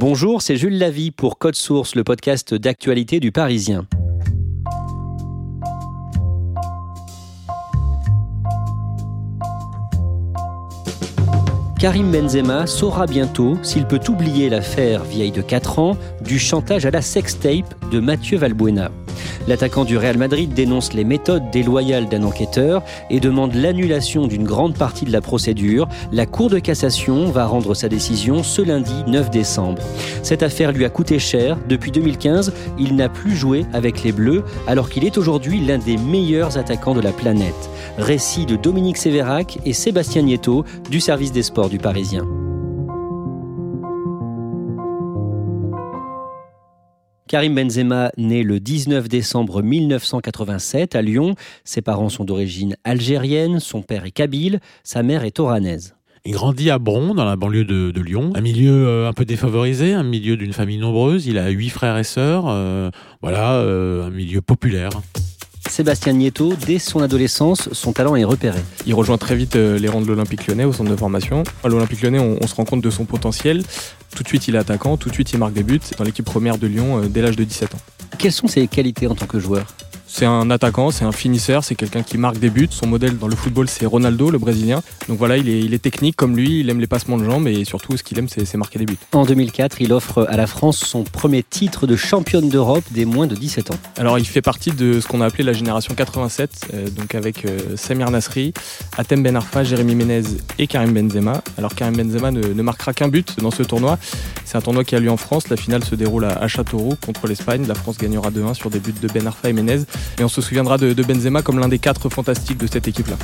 Bonjour, c'est Jules Lavie pour Code Source, le podcast d'actualité du Parisien. Karim Benzema saura bientôt s'il peut oublier l'affaire vieille de 4 ans du chantage à la sextape de Mathieu Valbuena. L'attaquant du Real Madrid dénonce les méthodes déloyales d'un enquêteur et demande l'annulation d'une grande partie de la procédure. La Cour de cassation va rendre sa décision ce lundi 9 décembre. Cette affaire lui a coûté cher. Depuis 2015, il n'a plus joué avec les Bleus alors qu'il est aujourd'hui l'un des meilleurs attaquants de la planète. Récit de Dominique Sévérac et Sébastien Nieto du service des sports du Parisien. Karim Benzema naît le 19 décembre 1987 à Lyon. Ses parents sont d'origine algérienne, son père est kabyle, sa mère est oranaise. Il grandit à Bron, dans la banlieue de, Lyon, un milieu euh, un peu défavorisé, un milieu d'une famille nombreuse. Il a huit frères et sœurs, euh, voilà, euh, un milieu populaire. Sébastien Nieto, dès son adolescence, son talent est repéré. Il rejoint très vite euh, les rangs de l'Olympique lyonnais au centre de formation. À l'Olympique lyonnais, on, on se rend compte de son potentiel. Tout de suite, il est attaquant, tout de suite, il marque des buts dans l'équipe première de Lyon euh, dès l'âge de 17 ans. Quelles sont ses qualités en tant que joueur? C'est un attaquant, c'est un finisseur, c'est quelqu'un qui marque des buts. Son modèle dans le football, c'est Ronaldo, le Brésilien. Donc voilà, il est, il est technique comme lui, il aime les passements de jambes et surtout, ce qu'il aime, c'est marquer des buts. En 2004, il offre à la France son premier titre de championne d'Europe des moins de 17 ans. Alors, il fait partie de ce qu'on a appelé la génération 87, euh, donc avec euh, Samir Nasri, Atem Ben Arfa, Jérémy Ménez et Karim Benzema. Alors, Karim Benzema ne, ne marquera qu'un but dans ce tournoi. C'est un tournoi qui a lieu en France. La finale se déroule à, à Châteauroux contre l'Espagne. La France gagnera 2-1 sur des buts de Ben Arfa et Ménez. Et on se souviendra de, Benzema comme l'un des quatre fantastiques de cette équipe-là.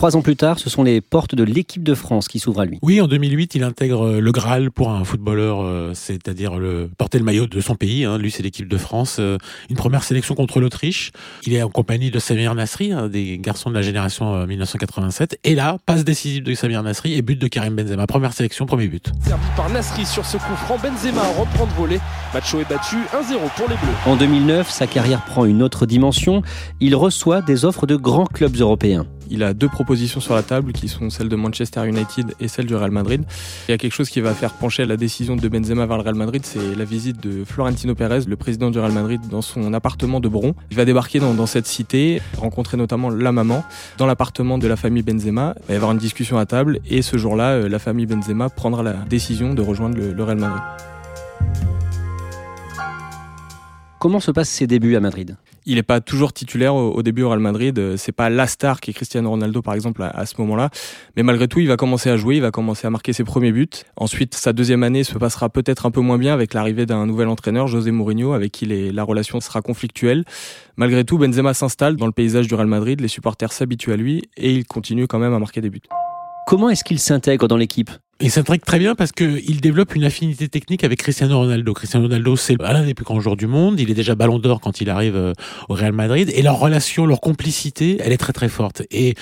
Trois ans plus tard, ce sont les portes de l'équipe de France qui s'ouvrent à lui. Oui, en 2008, il intègre euh, le Graal pour un footballeur, euh, c'est-à-dire le porter le maillot de son pays. hein. Lui, c'est l'équipe de France. Euh, une première sélection contre l'Autriche. Il est en compagnie de Samir Nasri, un des garçons de la génération euh, 1987. Et là, passe décisive de Samir Nasri et but de Karim Benzema. Première sélection, premier but. Servi par Nasri sur ce coup franc, Benzema reprend de voler. Macho est battu 1-0 pour les Bleus. En 2009, sa carrière prend une autre dimension. Il reçoit des offres de grands clubs européens. Il a deux propositions sur la table qui sont celles de Manchester United et celle du Real Madrid. Il y a quelque chose qui va faire pencher la décision de Benzema vers le Real Madrid, c'est la visite de Florentino Pérez, le président du Real Madrid, dans son appartement de Bron. Il va débarquer dans, cette cité, rencontrer notamment la maman dans l'appartement de la famille Benzema. Il va y avoir une discussion à table et ce jour-là, euh, la famille Benzema prendra la décision de rejoindre le Real Madrid. Comment se passent ses débuts à Madrid? Il n'est pas toujours titulaire au, début au Real Madrid. Euh, C'est pas la star qui est Cristiano Ronaldo par exemple à, ce moment-là. Mais malgré tout, il va commencer à jouer, il va commencer à marquer ses premiers buts. Ensuite, sa deuxième année se passera peut-être un peu moins bien avec l'arrivée d'un nouvel entraîneur, José Mourinho, avec qui la relation sera conflictuelle. Malgré tout, Benzema s'installe dans le paysage du Real Madrid. Les supporters s'habituent à lui et il continue quand même à marquer des buts. Comment est-ce qu'il s'intègre dans l'équipe? Il s'intègre très bien parce qu'il développe une affinité technique avec Cristiano Ronaldo. Cristiano Ronaldo, c'est l'un des plus grands joueurs du monde. Il est déjà ballon d'or quand il arrive euh, au Real Madrid. Et leur relation, leur complicité, elle est très très forte. Et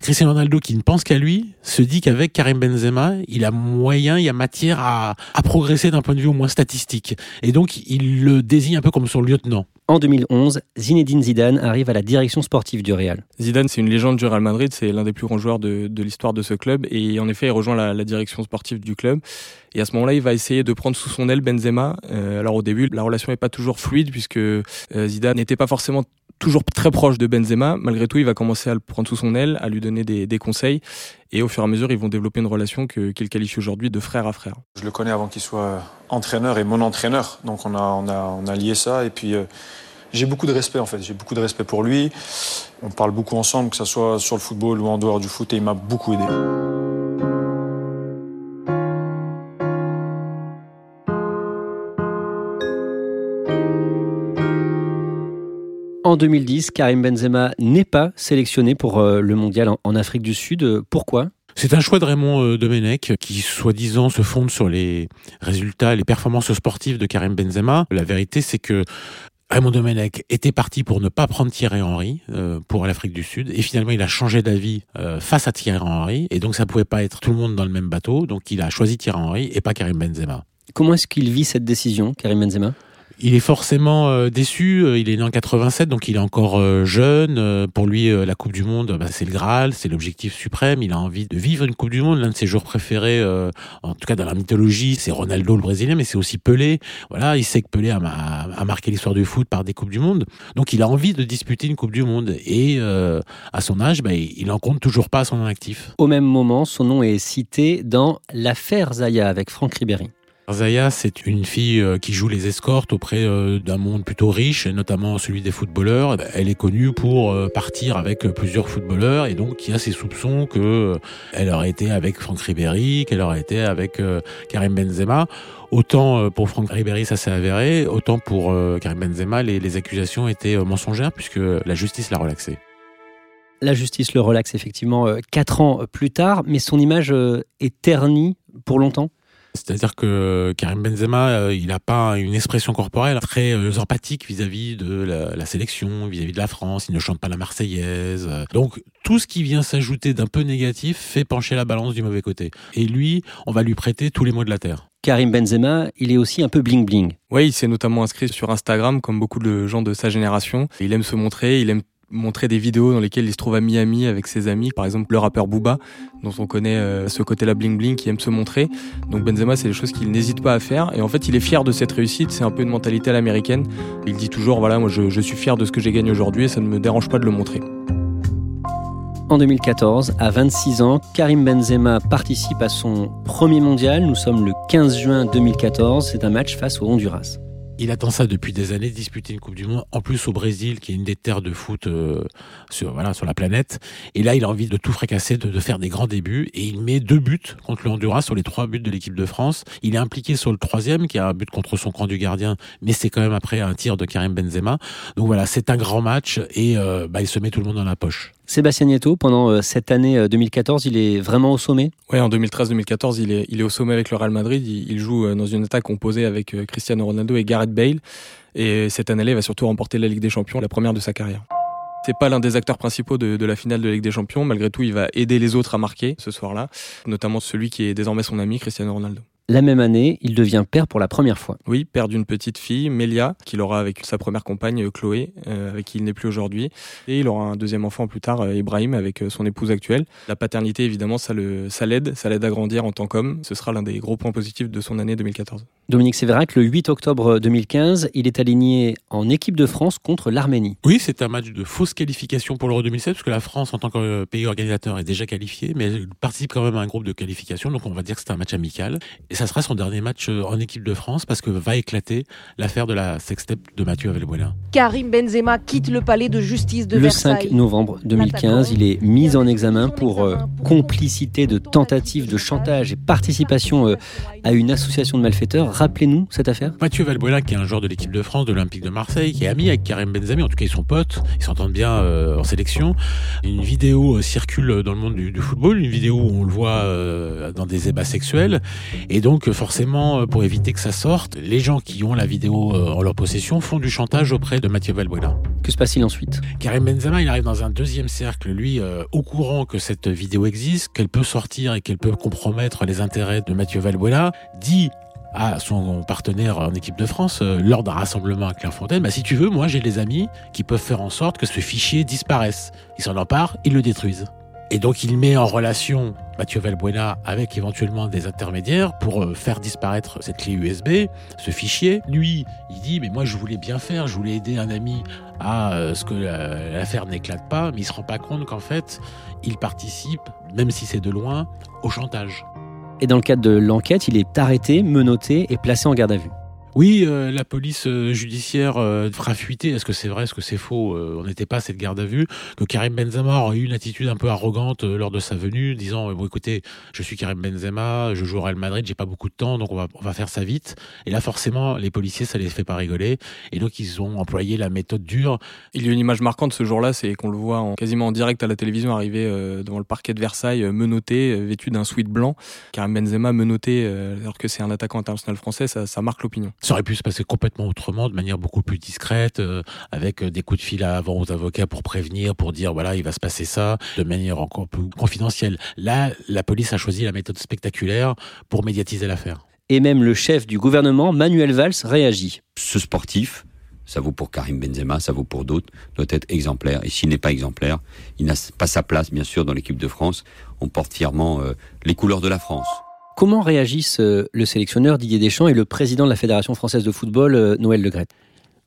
Cristiano Ronaldo, qui ne pense qu'à lui, se dit qu'avec Karim Benzema, il a moyen, il y a matière à, à progresser d'un point de vue au moins statistique. Et donc, il le désigne un peu comme son lieutenant. En 2011, Zinedine Zidane arrive à la direction sportive du Real. Zidane, c'est une légende du Real Madrid, c'est l'un des plus grands joueurs de, de l'histoire de ce club. Et en effet, il rejoint la, la direction sportive du club. Et à ce moment-là, il va essayer de prendre sous son aile Benzema. Euh, alors au début, la relation n'est pas toujours fluide puisque euh, Zidane n'était pas forcément toujours très proche de Benzema. Malgré tout, il va commencer à le prendre sous son aile, à lui donner des, des conseils. Et au fur et à mesure, ils vont développer une relation qu'il qualifie aujourd'hui de frère à frère. Je le connais avant qu'il soit entraîneur et mon entraîneur. Donc on a, on a, on a lié ça. Et puis euh, j'ai beaucoup de respect en fait. J'ai beaucoup de respect pour lui. On parle beaucoup ensemble, que ce soit sur le football ou en dehors du foot. Et il m'a beaucoup aidé. En 2010, Karim Benzema n'est pas sélectionné pour euh, le mondial en, Afrique du Sud. Pourquoi? C'est un choix de Raymond euh, Domenech qui, soi-disant, se fonde sur les résultats, les performances sportives de Karim Benzema. La vérité, c'est que Raymond Domenech était parti pour ne pas prendre Thierry Henry euh, pour l'Afrique du Sud et finalement il a changé d'avis euh, face à Thierry Henry et donc ça pouvait pas être tout le monde dans le même bateau donc il a choisi Thierry Henry et pas Karim Benzema. Comment est-ce qu'il vit cette décision, Karim Benzema? Il est forcément euh, déçu. euh, Il est né en 87, donc il est encore euh, jeune. Pour lui, la Coupe du Monde, bah, c'est le Graal, c'est l'objectif suprême. Il a envie de vivre une Coupe du Monde. L'un de ses joueurs préférés, en tout cas dans la mythologie, c'est Ronaldo, le Brésilien, mais c'est aussi Pelé. Voilà, il sait que Pelé a, ma- a marqué l'histoire du foot par des Coupes du Monde. Donc il a envie de disputer une Coupe du Monde. Et à son âge, bah, il en compte toujours pas à son actif. Au même moment, son nom est cité dans l'affaire Zaya avec Franck Ribéry. Zaya, c'est une fille euh, qui joue les escortes auprès euh, d'un monde plutôt riche, et notamment celui des footballeurs. Elle est connue pour euh, partir avec plusieurs footballeurs, et donc il y a ces soupçons que elle aurait été avec Franck Ribéry, qu'elle aurait été avec Karim Benzema. Autant pour Franck Ribéry, ça s'est avéré, autant pour Karim Benzema, les, accusations étaient mensongères puisque la justice l'a relaxé. La justice le relaxe effectivement quatre ans plus tard, mais son image est ternie pour longtemps? C'est-à-dire que Karim Benzema, euh, il n'a pas une expression corporelle très euh, empathique vis-à-vis de la, la sélection, vis-à-vis de la France. Il ne chante pas la Marseillaise. Donc tout ce qui vient s'ajouter d'un peu négatif fait pencher la balance du mauvais côté. Et lui, on va lui prêter tous les mots de la terre. Karim Benzema, il est aussi un peu bling bling. Oui, il s'est notamment inscrit sur Instagram, comme beaucoup de gens de sa génération. Il aime se montrer, il aime montrer des vidéos dans lesquelles il se trouve à Miami avec ses amis, par exemple le rappeur Booba, dont on connaît euh, ce côté-là bling bling, qui aime se montrer. Donc Benzema, c'est des choses qu'il n'hésite pas à faire. Et en fait, il est fier de cette réussite. C'est un peu une mentalité à l'américaine. Il dit toujours, voilà, moi je, je suis fier de ce que j'ai gagné aujourd'hui et ça ne me dérange pas de le montrer. En 2014, à 26 ans, Karim Benzema participe à son premier mondial. Nous sommes le 15 juin 2014. C'est un match face au Honduras. Il attend ça depuis des années, disputer une Coupe du Monde, en plus au Brésil, qui est une des terres de foot euh, sur, la planète. Et là, il a envie de tout fracasser, de, de faire des grands débuts. Et il met deux buts contre le Honduras sur les trois buts de l'équipe de France. Il est impliqué sur le troisième, qui a un but contre son camp du gardien, mais c'est quand même après un tir de Karim Benzema. Donc voilà, c'est un grand match et euh, bah, il se met tout le monde dans la poche. Sébastien Nieto, pendant euh, cette année euh, 2014, il est vraiment au sommet? Ouais, en 2013-2014, il est, il est au sommet avec le Real Madrid. Il, joue euh, dans une attaque composée avec euh, Cristiano Ronaldo et Gareth Bale. Et cette année-là, il va surtout remporter la Ligue des Champions, la première de sa carrière. C'est pas l'un des acteurs principaux de, de la finale de Ligue des Champions. Malgré tout, il va aider les autres à marquer ce soir-là, notamment celui qui est désormais son ami, Cristiano Ronaldo. La même année, il devient père pour la première fois. Oui, père d'une petite fille, Melia, qu'il aura avec sa première compagne, Chloé, euh, avec qui il n'est plus aujourd'hui. Et il aura un deuxième enfant plus tard, euh, Ibrahim, avec euh, son épouse actuelle. La paternité, évidemment, ça l'aide, ça l'aide à grandir en tant qu'homme. Ce sera l'un des gros points positifs de son année 2014. Dominique Sévérac, le 8 octobre 2015, il est aligné en équipe de France contre l'Arménie. Oui, c'est un match de fausse qualification pour l'Euro 2007, parce que la France, en tant que euh, pays organisateur, est déjà qualifiée, mais elle participe quand même à un groupe de qualification, donc on va dire que c'est un match amical. Et ça sera son dernier match euh, en équipe de France, parce que va éclater l'affaire de la sextape de Mathieu Avelbuena. Karim Benzema quitte le palais de justice de Le Versailles. 5 novembre 2015, il est mis en examen pour euh, complicité de tentative de chantage et participation euh, à une association de malfaiteurs. Rappelez-nous cette affaire. Mathieu Valbuena, qui est un joueur de l'équipe de France, de l'Olympique de Marseille, qui est ami avec Karim Benzema, en tout cas ils sont potes, ils s'entendent bien euh, en sélection. Une vidéo euh, circule dans le monde du, du football, une vidéo où on le voit euh, dans des ébats sexuels, et donc forcément, pour éviter que ça sorte, les gens qui ont la vidéo euh, en leur possession font du chantage auprès de Mathieu Valbuena. Que se passe-t-il ensuite? Karim Benzema, il arrive dans un deuxième cercle, lui, euh, au courant que cette vidéo existe, qu'elle peut sortir et qu'elle peut compromettre les intérêts de Mathieu Valbuena, dit à son partenaire en équipe de France, euh, lors d'un rassemblement à Clairefontaine, bah, si tu veux, moi j'ai des amis qui peuvent faire en sorte que ce fichier disparaisse. Ils s'en emparent, ils le détruisent. Et donc il met en relation Mathieu Valbuena avec éventuellement des intermédiaires pour euh, faire disparaître cette clé USB, ce fichier. Lui, il dit mais moi je voulais bien faire, je voulais aider un ami à euh, ce que l'affaire n'éclate pas, mais il se rend pas compte qu'en fait il participe, même si c'est de loin, au chantage. Et dans le cadre de l'enquête, il est arrêté, menotté et placé en garde à vue. Oui, euh, la police euh, judiciaire euh, fera fuiter. Est-ce que c'est vrai, est-ce que c'est faux On n'était pas à cette garde à vue. Que Karim Benzema aurait eu une attitude un peu arrogante lors de sa venue, disant bon écoutez, je suis Karim Benzema, je joue au Real Madrid, j'ai pas beaucoup de temps, donc on va on va faire ça vite. Et là forcément, les policiers ça les fait pas rigoler, et donc ils ont employé la méthode dure. Il y a une image marquante ce jour-là, c'est qu'on le voit en, quasiment en direct à la télévision arriver devant le parquet de Versailles, menotté, vêtu d'un sweat blanc. Karim Benzema menotté, alors que c'est un attaquant international français, ça, ça marque l'opinion. Ça aurait pu se passer complètement autrement, de manière beaucoup plus discrète, euh, avec euh, des coups de fil avant aux avocats pour prévenir, pour dire voilà, il va se passer ça, de manière encore plus confidentielle. Là, la police a choisi la méthode spectaculaire pour médiatiser l'affaire. Et même le chef du gouvernement, Manuel Valls, réagit. Ce sportif, ça vaut pour Karim Benzema, ça vaut pour d'autres, doit être exemplaire. Et s'il n'est pas exemplaire, il n'a pas sa place, bien sûr, dans l'équipe de France. On porte fièrement euh, les couleurs de la France. Comment réagissent euh, le sélectionneur Didier Deschamps et le président de la Fédération française de football, euh, Noël Le Gret?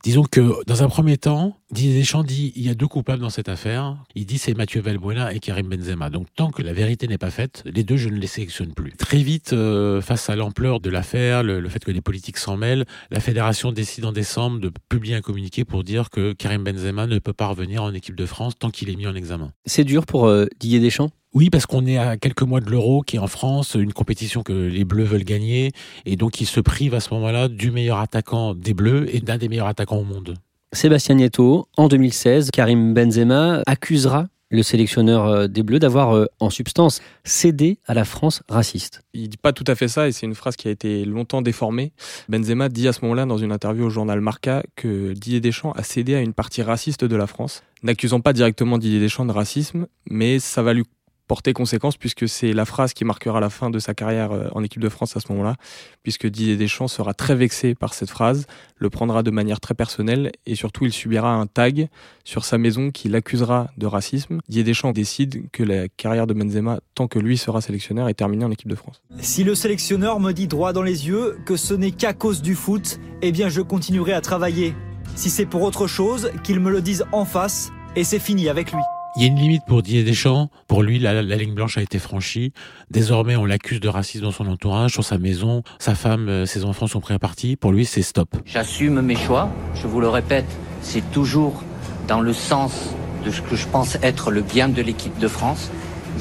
Disons que dans un premier temps, Didier Deschamps dit il y a deux coupables dans cette affaire. Il dit c'est Mathieu Valbuena et Karim Benzema. Donc tant que la vérité n'est pas faite, les deux je ne les sélectionne plus. Très vite, euh, face à l'ampleur de l'affaire, le, fait que les politiques s'en mêlent, la fédération décide en décembre de publier un communiqué pour dire que Karim Benzema ne peut pas revenir en équipe de France tant qu'il est mis en examen. C'est dur pour Didier Deschamps? Oui, parce qu'on est à quelques mois de l'Euro, qui est en France, une compétition que les Bleus veulent gagner, et donc ils se privent à ce moment-là du meilleur attaquant des Bleus et d'un des meilleurs attaquants au monde. Sébastien Nieto, en 2016, Karim Benzema accusera le sélectionneur euh, des Bleus d'avoir euh, en substance cédé à la France raciste. Il dit pas tout à fait ça et c'est une phrase qui a été longtemps déformée. Benzema dit à ce moment-là dans une interview au journal Marca que Didier Deschamps a cédé à une partie raciste de la France, n'accusant pas directement Didier Deschamps de racisme, mais ça va lui porter conséquence puisque c'est la phrase qui marquera la fin de sa carrière euh, en équipe de France à ce moment-là, puisque Didier Deschamps sera très vexé par cette phrase, le prendra de manière très personnelle et surtout il subira un tag sur sa maison qui l'accusera de racisme. Didier Deschamps décide que la carrière de Benzema, tant que lui sera sélectionneur, est terminée en équipe de France. Si le sélectionneur me dit droit dans les yeux que ce n'est qu'à cause du foot, eh bien je continuerai à travailler. Si c'est pour autre chose, qu'il me le dise en face et c'est fini avec lui. Il y a une limite pour Didier Deschamps. Pour lui, la, ligne blanche a été franchie. Désormais, on l'accuse de racisme dans son entourage, sur sa maison. Sa femme, euh, ses enfants sont prêts à partir. Pour lui, c'est stop. J'assume mes choix. Je vous le répète, c'est toujours dans le sens de ce que je pense être le bien de l'équipe de France.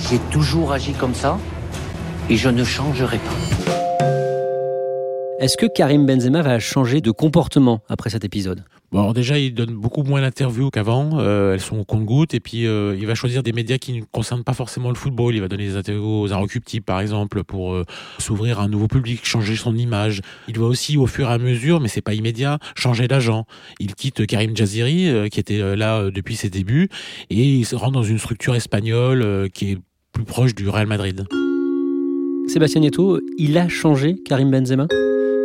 J'ai toujours agi comme ça et je ne changerai pas. Est-ce que Karim Benzema va changer de comportement après cet épisode? Bon, déjà, il donne beaucoup moins d'interviews qu'avant. Euh, elles sont au compte-gouttes. Et puis, euh, il va choisir des médias qui ne concernent pas forcément le football. Il va donner des interviews aux Inrecuptibles, par exemple, pour euh, s'ouvrir à un nouveau public, changer son image. Il doit aussi, au fur et à mesure, mais c'est pas immédiat, changer d'agent. Il quitte Karim Jaziri, qui était là depuis ses débuts, et il se rend dans une structure espagnole qui est plus proche du Real Madrid. Sébastien Nieto, il a changé Karim Benzema?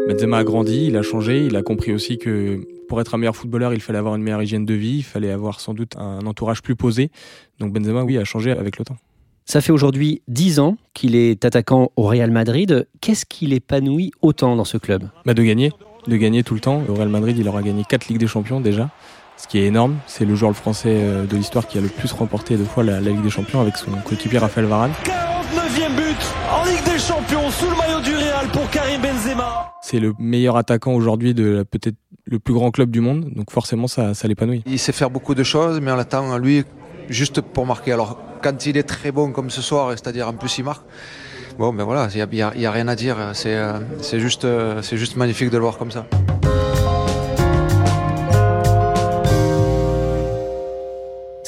Benzema a grandi, il a changé, il a compris aussi que pour être un meilleur footballeur, il fallait avoir une meilleure hygiène de vie, il fallait avoir sans doute un entourage plus posé. Donc Benzema, oui, a changé avec le temps. Ça fait aujourd'hui 10 ans qu'il est attaquant au Real Madrid. Qu'est-ce qu'il épanouit autant dans ce club? Bah De gagner, de gagner tout le temps. Au Real Madrid, il aura gagné 4 Ligues des Champions déjà, ce qui est énorme. C'est le joueur français euh, de l'histoire qui a le plus remporté deux fois la, la Ligue des Champions avec son coéquipier Raphaël Varane. 49e but en Ligue des Champions sous le maillot du Real pour Karim Benzema. C'est le meilleur attaquant aujourd'hui de peut-être le plus grand club du monde, donc forcément ça, ça l'épanouit. Il sait faire beaucoup de choses, mais on attend lui juste pour marquer. Alors quand il est très bon comme ce soir, c'est-à-dire en plus il marque, bon ben voilà, il n'y a, a, rien à dire, c'est euh, juste, euh, juste magnifique de le voir comme ça.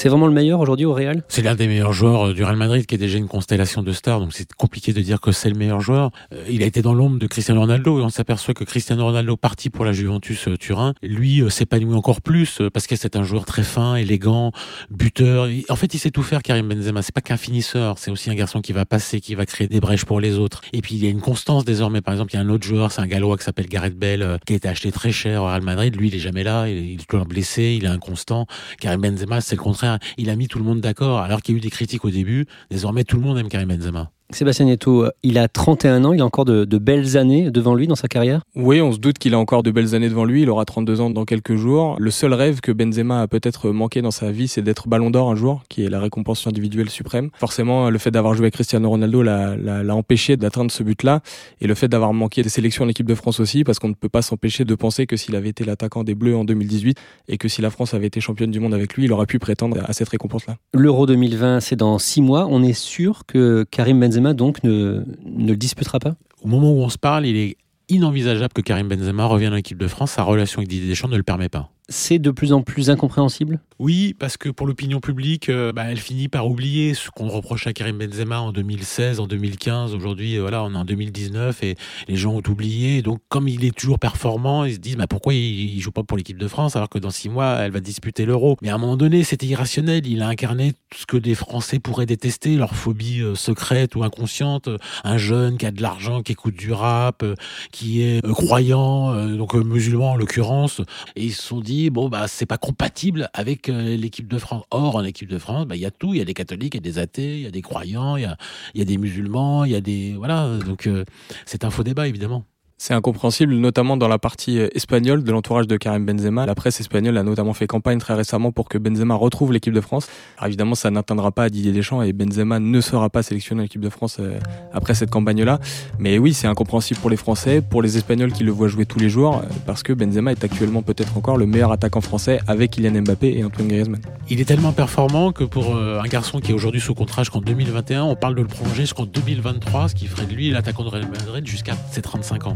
C'est vraiment le meilleur aujourd'hui au Real? C'est l'un des meilleurs joueurs euh, du Real Madrid qui est déjà une constellation de stars, donc c'est compliqué de dire que c'est le meilleur joueur. Euh, il a été dans l'ombre de Cristiano Ronaldo et on s'aperçoit que Cristiano Ronaldo, parti pour la Juventus euh, Turin, lui s'épanouit encore plus parce que c'est un joueur très fin, élégant, buteur. En fait, il sait tout faire, Karim Benzema. C'est pas qu'un finisseur, c'est aussi un garçon qui va passer, qui va créer des brèches pour les autres. Et puis il y a une constance désormais. Par exemple, il y a un autre joueur, c'est un Gallois qui s'appelle Gareth Bale, qui a été acheté très cher au Real Madrid. Lui, il est jamais là, il est toujours blessé, il est inconstant. Karim Benzema, c'est le contraire. Il a mis tout le monde d'accord, alors qu'il y a eu des critiques au début. Désormais, tout le monde aime Karim Benzema. Sébastien Nieto, il a 31 ans, il a encore de, de, belles années devant lui dans sa carrière? Oui, on se doute qu'il a encore de belles années devant lui, il aura 32 ans dans quelques jours. Le seul rêve que Benzema a peut-être manqué dans sa vie, c'est d'être ballon d'or un jour, qui est la récompense individuelle suprême. Forcément, le fait d'avoir joué avec Cristiano Ronaldo l'a empêché d'atteindre ce but-là, et le fait d'avoir manqué des sélections en équipe de France aussi, parce qu'on ne peut pas s'empêcher de penser que s'il avait été l'attaquant des Bleus en 2018, et que si la France avait été championne du monde avec lui, il aurait pu prétendre à cette récompense-là. L'Euro 2020, c'est dans six mois. On est sûr que Karim Benzema donc ne, ne le disputera pas? Au moment où on se parle, il est inenvisageable que Karim Benzema revienne en équipe de France. Sa relation avec Didier Deschamps ne le permet pas c'est de plus en plus incompréhensible? Oui, parce que pour l'opinion publique, euh, bah, elle finit par oublier ce qu'on reproche à Karim Benzema en 2016, en 2015. Aujourd'hui, euh, voilà, on est en 2019 et les gens ont oublié. Donc, comme il est toujours performant, ils se disent bah, pourquoi il, ne joue pas pour l'équipe de France alors que dans six mois, elle va disputer l'Euro? Mais à un moment donné, c'était irrationnel. Il a incarné tout ce que des Français pourraient détester, leur phobie euh, secrète ou inconsciente. Un jeune qui a de l'argent, qui écoute du rap, qui est croyant, donc musulman en l'occurrence, et ils se sont dit bon bah c'est pas compatible avec euh, l'équipe de France. Or en équipe de France, bah, il y a tout, il y a des catholiques, il y a des athées, il y a des croyants, il y a, y a des musulmans, il y a des voilà, donc euh, c'est un faux débat évidemment. C'est incompréhensible, notamment dans la partie euh, espagnole de l'entourage de Karim Benzema. La presse espagnole a notamment fait campagne très récemment pour que Benzema retrouve l'équipe de France. Alors évidemment, ça n'atteindra pas à Didier Deschamps et Benzema ne sera pas sélectionné en équipe de France euh, après cette campagne-là. Mais oui, c'est incompréhensible pour les Français, pour les Espagnols qui le voient jouer tous les jours, euh, parce que Benzema est actuellement peut-être encore le meilleur attaquant français avec Kylian Mbappé et Antoine Griezmann. Il est tellement performant que pour un garçon qui est aujourd'hui sous contrat jusqu'en 2021, on parle de le prolonger jusqu'en 2023, ce qui ferait de lui l'attaquant de Real Madrid jusqu'à ses 35 ans.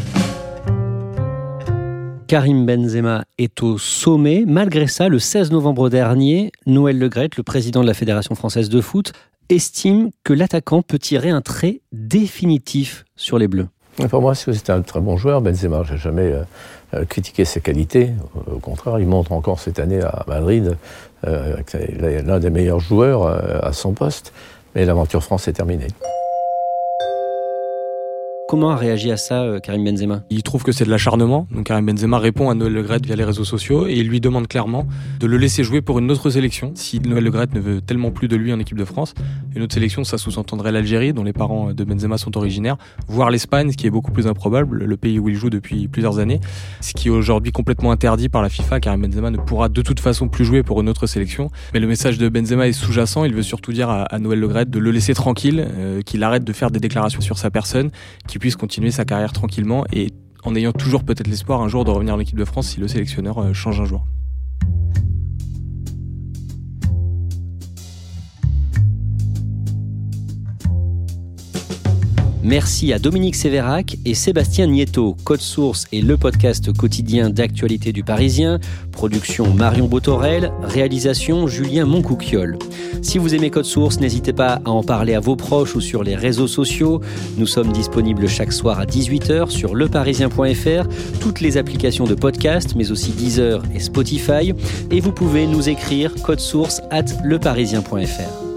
Karim Benzema est au sommet. Malgré ça, le 16 novembre dernier, Noël Legrette, le président de la Fédération française de foot, estime que l'attaquant peut tirer un trait définitif sur les Bleus. Pour moi, c'est un très bon joueur, Benzema. Je n'ai jamais euh, euh, critiqué ses qualités. Au contraire, il montre encore cette année à Madrid euh, l'un des meilleurs joueurs à son poste. Mais l'aventure France est terminée. Comment a réagi à ça euh, Karim Benzema? Il trouve que c'est de l'acharnement. Donc Karim Benzema répond à Noël Le via les réseaux sociaux et il lui demande clairement de le laisser jouer pour une autre sélection. Si Noël Le ne veut tellement plus de lui en équipe de France, une autre sélection, ça sous-entendrait l'Algérie, dont les parents de Benzema sont originaires, voire l'Espagne, ce qui est beaucoup plus improbable, le pays où il joue depuis plusieurs années, ce qui est aujourd'hui complètement interdit par la FIFA. Karim Benzema ne pourra de toute façon plus jouer pour une autre sélection. Mais le message de Benzema est sous-jacent. Il veut surtout dire à, Noël Le de le laisser tranquille, euh, qu'il arrête de faire des déclarations sur sa personne, puisse continuer sa carrière tranquillement et en ayant toujours peut-être l'espoir un jour de revenir en équipe de France si le sélectionneur euh, change un jour. Merci à Dominique Sévérac et Sébastien Nieto. Code Source et le podcast quotidien d'actualité du Parisien. Production Marion Botorel. Réalisation Julien Moncouquiol. Si vous aimez Code Source, n'hésitez pas à en parler à vos proches ou sur les réseaux sociaux. Nous sommes disponibles chaque soir à 18h sur leparisien.fr, toutes les applications de podcast, mais aussi Deezer et Spotify. Et vous pouvez nous écrire code source at leparisien.fr.